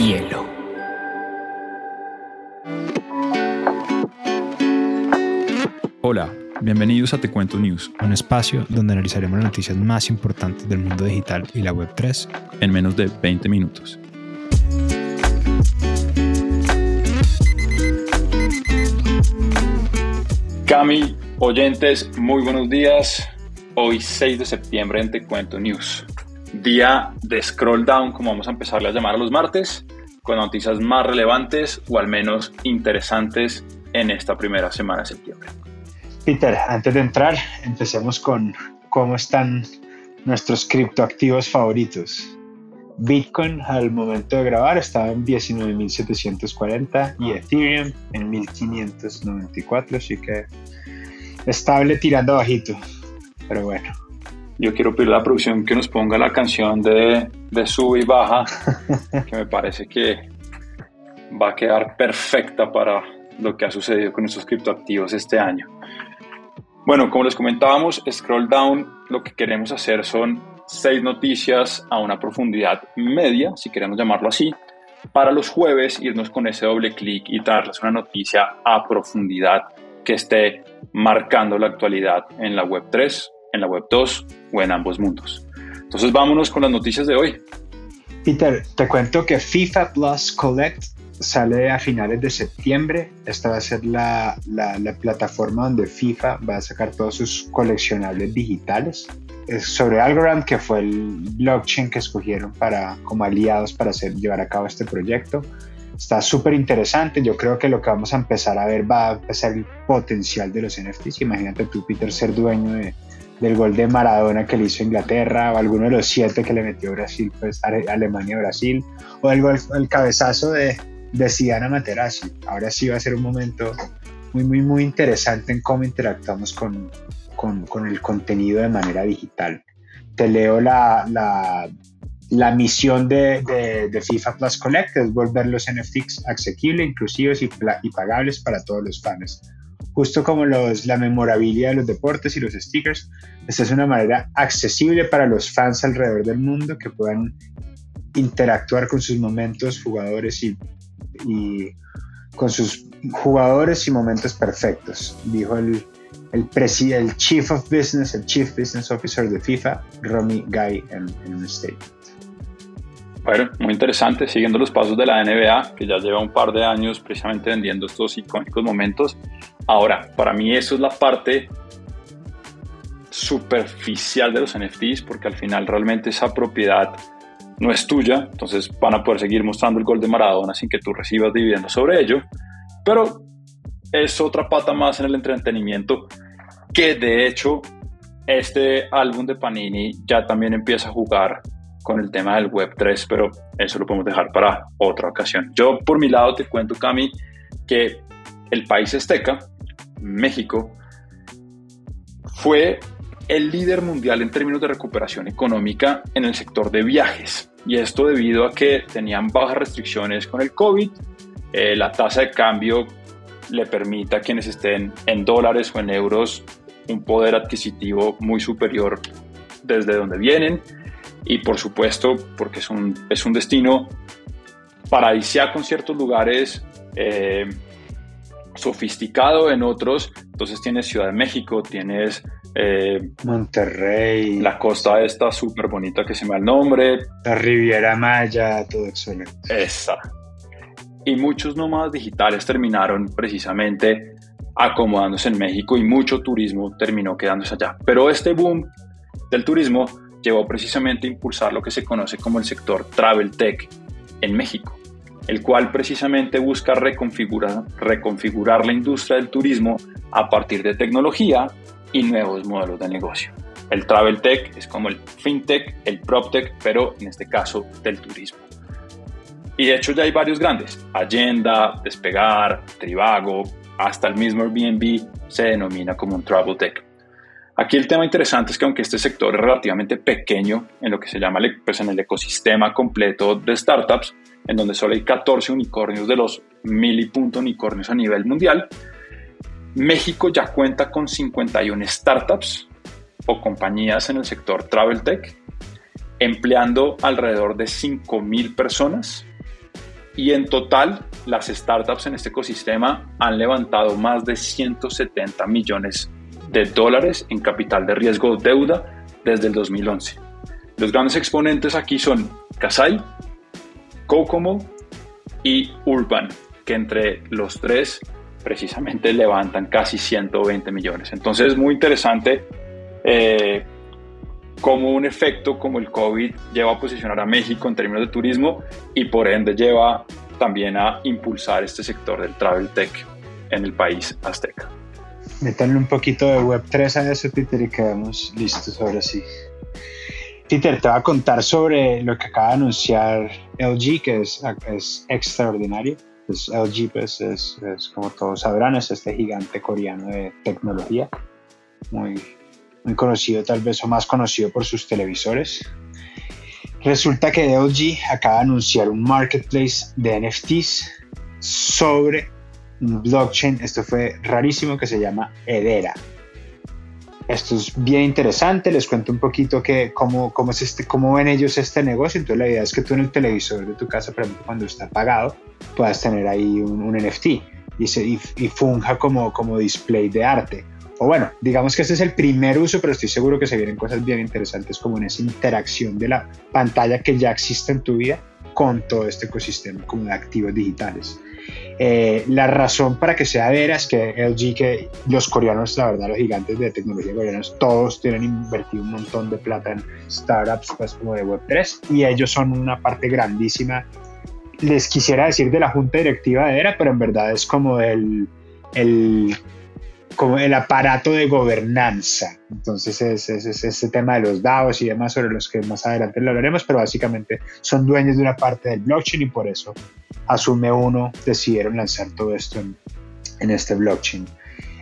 hielo. Hola, bienvenidos a Te Cuento News, un espacio donde analizaremos las noticias más importantes del mundo digital y la Web3 en menos de 20 minutos. Cami, oyentes, muy buenos días. Hoy 6 de septiembre en Te Cuento News. Día de scroll down, como vamos a empezarle a llamar a los martes, con noticias más relevantes o al menos interesantes en esta primera semana de septiembre. Peter, antes de entrar, empecemos con cómo están nuestros criptoactivos favoritos. Bitcoin al momento de grabar estaba en 19.740 y Ethereum en 1.594, así que estable tirando bajito, pero bueno. Yo quiero pedir a la producción que nos ponga la canción de, de sube y baja, que me parece que va a quedar perfecta para lo que ha sucedido con estos criptoactivos este año. Bueno, como les comentábamos, Scroll Down lo que queremos hacer son seis noticias a una profundidad media, si queremos llamarlo así, para los jueves irnos con ese doble clic y darles una noticia a profundidad que esté marcando la actualidad en la web 3, en la web 2 o en ambos mundos. Entonces vámonos con las noticias de hoy. Peter, te cuento que FIFA Plus Collect sale a finales de septiembre. Esta va a ser la, la, plataforma donde FIFA va a sacar todos sus coleccionables digitales. Es sobre Algorand, que fue el blockchain que escogieron para, como aliados para hacer, llevar a cabo este proyecto. Está súper interesante. Yo creo que lo que vamos a empezar a ver va a empezar el potencial de los NFTs. Imagínate tú, Peter, ser dueño de, del gol de Maradona que le hizo Inglaterra, o alguno de los siete que le metió Brasil, pues Alemania-Brasil, o el, el cabezazo de, de Materazzi. Ahora sí va a ser un momento muy, muy, muy interesante en cómo interactuamos con, con, el contenido de manera digital. Te leo la, la, la misión de, de, FIFA Plus Collect, es volver los NFTs asequibles, inclusivos y, y, pagables para todos los fans. Justo como los, la memorabilidad de los deportes y los stickers, esta es una manera accesible para los fans alrededor del mundo que puedan interactuar con sus momentos, jugadores y y con sus jugadores y momentos perfectos, dijo el, el, el Chief of Business, el Chief Business Officer de FIFA, Romy Guy, en, un statement. Bueno, muy interesante, siguiendo los pasos de la NBA, que ya lleva un par de años precisamente vendiendo estos icónicos momentos. Ahora, para mí eso es la parte superficial de los NFTs, porque al final realmente esa propiedad no es tuya, entonces van a poder seguir mostrando el gol de Maradona sin que tú recibas dividendos sobre ello, pero es otra pata más en el entretenimiento que de hecho este álbum de Panini ya también empieza a jugar con el tema del Web3, pero eso lo podemos dejar para otra ocasión. Yo por mi lado te cuento, Cami, que el país azteca, México, fue el líder mundial en términos de recuperación económica en el sector de viajes. Y esto debido a que tenían bajas restricciones con el COVID, eh, la tasa de cambio le permite a quienes estén en dólares o en euros un poder adquisitivo muy superior desde donde vienen. Y por supuesto porque es un, es un destino paradisíaco en ciertos lugares, eh, sofisticado en otros, entonces tienes Ciudad de México, tienes eh, Monterrey. La costa esta súper bonita que se me da el nombre. La Riviera Maya, todo excelente. Esa. Y muchos nómadas digitales terminaron precisamente acomodándose en México y mucho turismo terminó quedándose allá. Pero este boom del turismo llevó precisamente a impulsar lo que se conoce como el sector travel tech en México, el cual precisamente busca reconfigurar, la industria del turismo a partir de tecnología y nuevos modelos de negocio. El travel tech es como el fintech, el proptech, pero en este caso del turismo. Y de hecho ya hay varios grandes. Agenda, Despegar, Trivago, hasta el mismo Airbnb se denomina como un travel tech. Aquí el tema interesante es que aunque este sector es relativamente pequeño en lo que se llama pues en el ecosistema completo de startups, en donde solo hay 14 unicornios de los mil y punto unicornios a nivel mundial, México ya cuenta con 51 startups o compañías en el sector travel tech, empleando alrededor de 5.000 personas Y en total, las startups en este ecosistema han levantado más de 170 millones de dólares en capital de riesgo deuda desde el 2011. Los grandes exponentes aquí son Kasai, Kokomo y Urban, que entre los tres precisamente levantan casi 120 millones. Entonces es muy interesante eh, cómo un efecto como el COVID lleva a posicionar a México en términos de turismo y por ende lleva también a impulsar este sector del travel tech en el país azteca. Metanle un poquito de Web3 a eso, Peter, y quedamos listos ahora sí. Peter, te va a contar sobre lo que acaba de anunciar LG, que es, extraordinario. Pues LG, pues es, como todos sabrán, es este gigante coreano de tecnología, muy, muy conocido, tal vez o más conocido por sus televisores. Resulta que LG acaba de anunciar un marketplace de NFTs sobre blockchain. Esto fue rarísimo que se llama Edera. Esto es bien interesante, les cuento un poquito que, cómo, cómo, es este, cómo ven ellos este negocio. Entonces la idea es que tú en el televisor de tu casa, por ejemplo, cuando está apagado, puedas tener ahí un, NFT y, se, y, funja como, como display de arte. O bueno, digamos que este es el primer uso, pero estoy seguro que se vienen cosas bien interesantes como en esa interacción de la pantalla que ya existe en tu vida con todo este ecosistema como de activos digitales. Eh, la razón para que sea vera es que LG, que los coreanos, la verdad, los gigantes de tecnología coreanos, todos tienen invertido un montón de plata en startups pues, como de Web3 y ellos son una parte grandísima. Les quisiera decir de la junta directiva de ERA, pero en verdad es como el, el como el aparato de gobernanza. Entonces es, es, este tema de los DAOs y demás sobre los que más adelante lo hablaremos, pero básicamente son dueños de una parte del blockchain y por eso asume uno, decidieron lanzar todo esto en, este blockchain.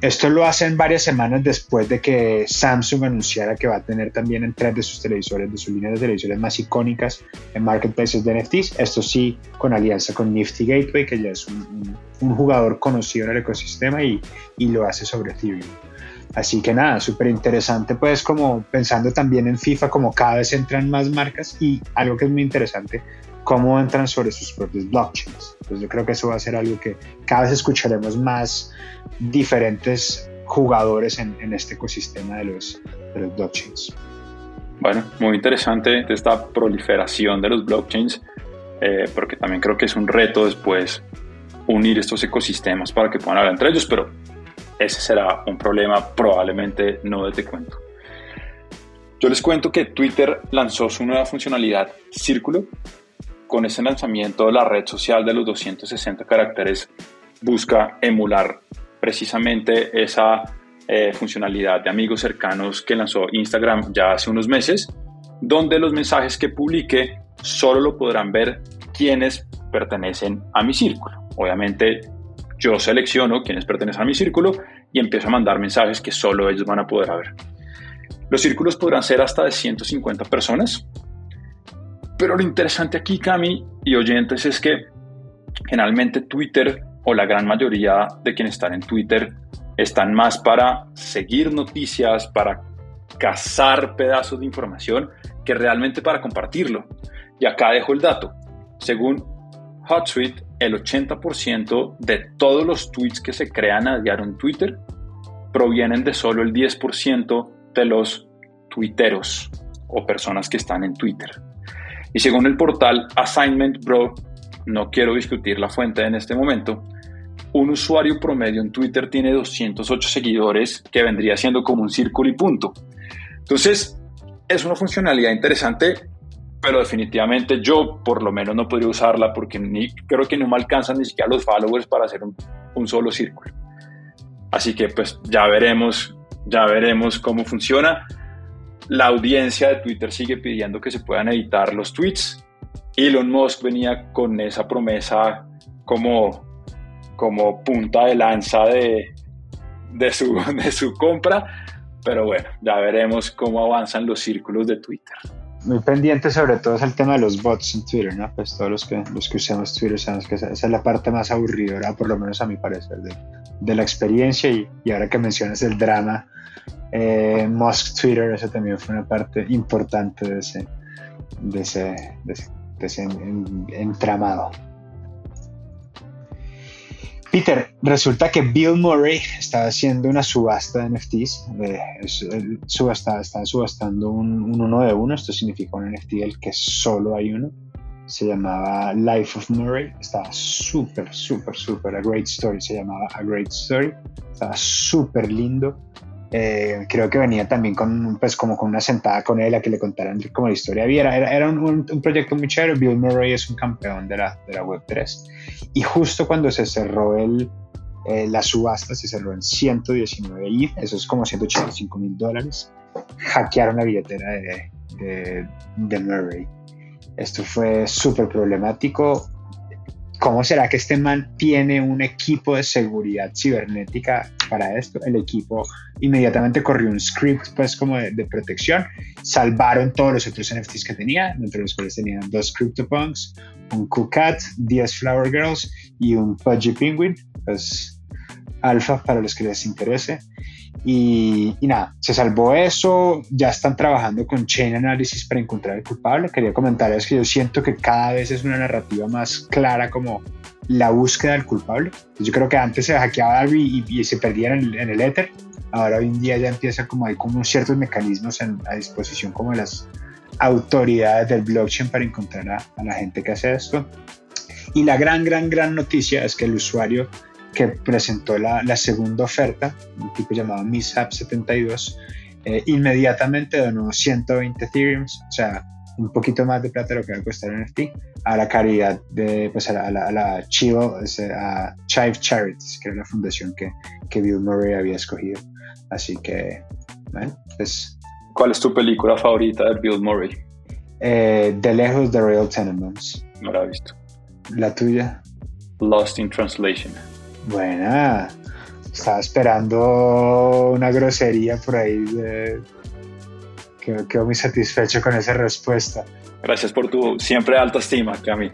Esto lo hacen varias semanas después de que Samsung anunciara que va a tener también en tres de sus televisores, de sus líneas de televisores más icónicas en marketplaces de NFTs. Esto sí, con alianza con Nifty Gateway, que ya es un, jugador conocido en el ecosistema y, y lo hace sobre Ethereum. Así que nada, súper interesante, pues como pensando también en FIFA, como cada vez entran más marcas y algo que es muy interesante, cómo entran sobre sus propios blockchains. Entonces yo creo que eso va a ser algo que cada vez escucharemos más diferentes jugadores en, en este ecosistema de los, de los blockchains. Bueno, muy interesante esta proliferación de los blockchains, eh, porque también creo que es un reto después unir estos ecosistemas para que puedan hablar entre ellos, pero ese será un problema probablemente no de te cuento. Yo les cuento que Twitter lanzó su nueva funcionalidad Círculo, con ese lanzamiento, la red social de los 260 caracteres busca emular precisamente esa eh, funcionalidad de amigos cercanos que lanzó Instagram ya hace unos meses, donde los mensajes que publique solo lo podrán ver quienes pertenecen a mi círculo. Obviamente yo selecciono quienes pertenecen a mi círculo y empiezo a mandar mensajes que solo ellos van a poder ver. Los círculos podrán ser hasta de 150 personas, pero lo interesante aquí, Cami y oyentes, es que generalmente Twitter o la gran mayoría de quienes están en Twitter están más para seguir noticias, para cazar pedazos de información, que realmente para compartirlo. Y acá dejo el dato. Según HotSuite, el 80% de todos los tweets que se crean a diario en Twitter provienen de solo el 10% de los tuiteros o personas que están en Twitter. Y según el portal Assignment Bro, no quiero discutir la fuente en este momento, un usuario promedio en Twitter tiene 208 seguidores, que vendría siendo como un círculo y punto. Entonces, es una funcionalidad interesante, pero definitivamente yo por lo menos no podría usarla porque creo que no me alcanzan ni siquiera los followers para hacer un, un solo círculo. Así que pues ya veremos, ya veremos cómo funciona la audiencia de Twitter sigue pidiendo que se puedan editar los tweets. Elon Musk venía con esa promesa como, como punta de lanza de, de, su, de su compra, pero bueno, ya veremos cómo avanzan los círculos de Twitter. Muy pendiente sobre todo es el tema de los bots en Twitter, ¿no? Pues todos los que, los que usamos Twitter sabemos que esa, es la parte más aburrida, por lo menos a mi parecer, de, la experiencia y, y ahora que mencionas el drama eh, Musk Twitter, eso también fue una parte importante de ese, de ese, de ese, entramado. Peter, resulta que Bill Murray estaba haciendo una subasta de NFTs. Eh, subasta, estaba subastando un, uno de uno. Esto significa un NFT del que solo hay uno. Se llamaba Life of Murray. Estaba súper, súper, súper. A Great Story. Se llamaba A Great Story. Estaba súper lindo. Eh, creo que venía también con, pues, como con una sentada con él a que le contaran como la historia Era, era un, un, proyecto muy chévere. Bill Murray es un campeón de la, de la Web3. Y justo cuando se cerró el, eh, la subasta, se cerró en 119 ETH, eso es como 185 mil dólares, hackearon la billetera de, de, de Murray. Esto fue súper problemático. ¿Cómo será que este man tiene un equipo de seguridad cibernética para esto? El equipo inmediatamente corrió un script pues como de, protección, salvaron todos los otros NFTs que tenía, entre los cuales tenían dos CryptoPunks, un KuCat, 10 Flower Girls y un Pudgy Penguin, pues alfa para los que les interese. Y, nada, se salvó eso, ya están trabajando con Chain Analysis para encontrar el culpable. Quería comentar es que yo siento que cada vez es una narrativa más clara como la búsqueda del culpable. Yo creo que antes se hackeaba algo y, se perdía en el, en el éter. Ahora hoy en día ya empieza como hay como ciertos mecanismos a disposición como las autoridades del blockchain para encontrar a, a la gente que hace esto. Y la gran, gran, gran noticia es que el usuario que presentó la, la segunda oferta, un tipo llamado Mishap72, eh, inmediatamente donó 120 Ethereum, o sea, un poquito más de plata de lo que va a costar el NFT, a la caridad de, pues a la, a la, Chivo, a Chive Charities, que era la fundación que, que Bill Murray había escogido. Así que, bueno, pues... ¿Cuál es tu película favorita de Bill Murray? Eh, de lejos, The Real Tenenbaums. No la he visto. ¿La tuya? Lost in Translation. Buena. Estaba esperando una grosería por ahí. Quedo, muy satisfecho con esa respuesta. Gracias por tu siempre alta estima, Cami.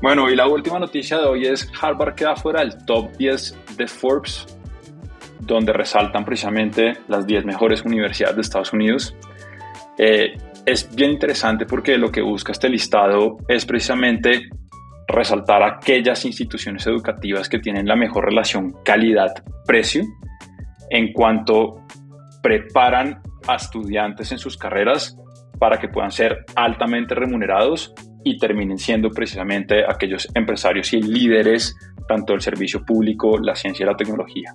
Bueno, y la última noticia de hoy es Harvard queda fuera del top 10 de Forbes, donde resaltan precisamente las 10 mejores universidades de Estados Unidos. Eh, es bien interesante porque lo que busca este listado es precisamente resaltar aquellas instituciones educativas que tienen la mejor relación calidad-precio en cuanto preparan a estudiantes en sus carreras para que puedan ser altamente remunerados y terminen siendo precisamente aquellos empresarios y líderes tanto del servicio público, la ciencia y la tecnología.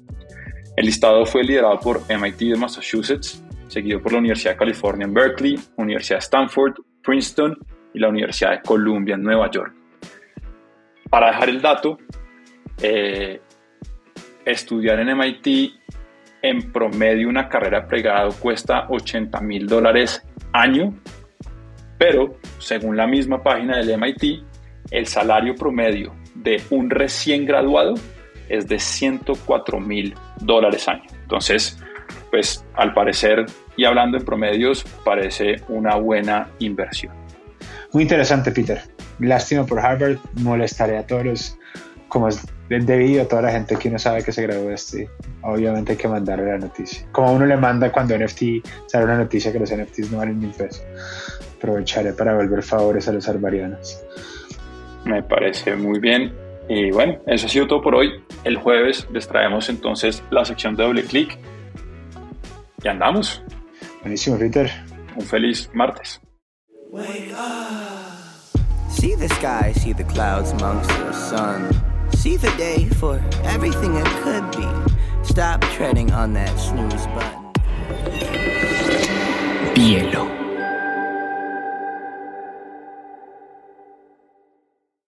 El listado fue liderado por MIT de Massachusetts, seguido por la Universidad de California en Berkeley, Universidad de Stanford, Princeton y la Universidad de Columbia en Nueva York. Para dejar el dato, eh, estudiar en MIT en promedio una carrera de pregrado cuesta 80 mil dólares año, pero según la misma página del MIT, el salario promedio de un recién graduado es de 104 mil dólares año. Entonces, pues al parecer y hablando en promedios, parece una buena inversión. Muy interesante, Peter lástima por Harvard, molestaré a todos como es debido a toda la gente que uno sabe que se graduó de este. Obviamente hay que mandarle la noticia. Como uno le manda cuando NFT sale una noticia que los NFTs no valen mil pesos. Aprovecharé para volver favores a los arbarianos. Me parece muy bien. Y bueno, eso ha sido todo por hoy. El jueves les traemos entonces la sección de doble clic. Y andamos. Buenísimo, Peter. Un feliz martes. See the sky, see the clouds amongst the sun. See the day for everything it could be. Stop treading on that snooze button. Bielo.